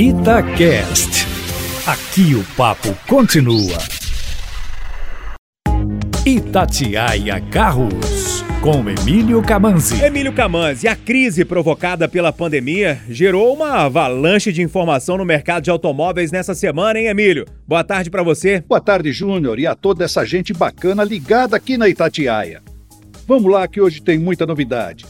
Itacast. Aqui o papo continua. Itatiaia Carros, com Emílio Camanzi. Emílio Camanzi, a crise provocada pela pandemia gerou uma avalanche de informação no mercado de automóveis nessa semana, hein, Emílio? Boa tarde para você. Boa tarde, Júnior, e a toda essa gente bacana ligada aqui na Itatiaia. Vamos lá que hoje tem muita novidade.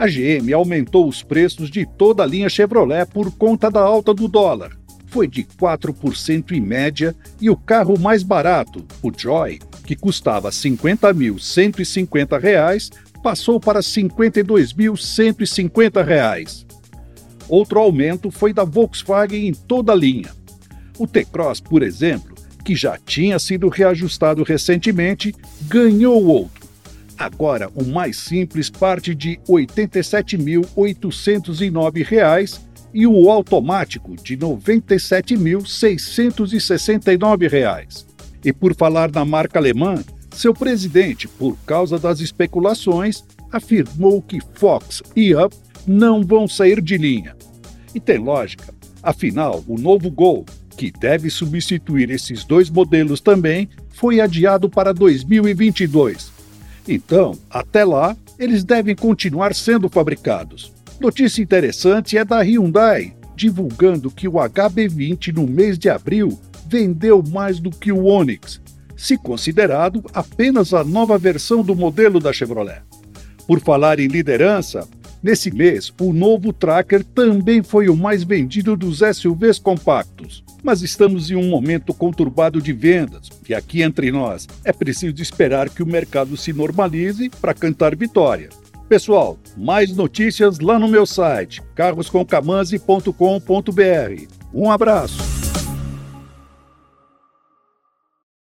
A GM aumentou os preços de toda a linha Chevrolet por conta da alta do dólar. Foi de 4% em média e o carro mais barato, o Joy, que custava R$ 50.150, passou para R$ 52.150. Outro aumento foi da Volkswagen em toda a linha. O T-Cross, por exemplo, que já tinha sido reajustado recentemente, ganhou outro. Agora, o mais simples parte de R$ 87.809 e o automático de R$ 97.669. E por falar na marca alemã, seu presidente, por causa das especulações, afirmou que Fox e Up não vão sair de linha. E tem lógica, afinal, o novo Gol, que deve substituir esses dois modelos também, foi adiado para 2022. Então, até lá, eles devem continuar sendo fabricados. Notícia interessante é da Hyundai, divulgando que o HB20 no mês de abril vendeu mais do que o Onix, se considerado apenas a nova versão do modelo da Chevrolet. Por falar em liderança, nesse mês o novo Tracker também foi o mais vendido dos SUVs compactos. Mas estamos em um momento conturbado de vendas, e aqui entre nós é preciso esperar que o mercado se normalize para cantar vitória. Pessoal, mais notícias lá no meu site carroscomcamanzi.com.br. Um abraço.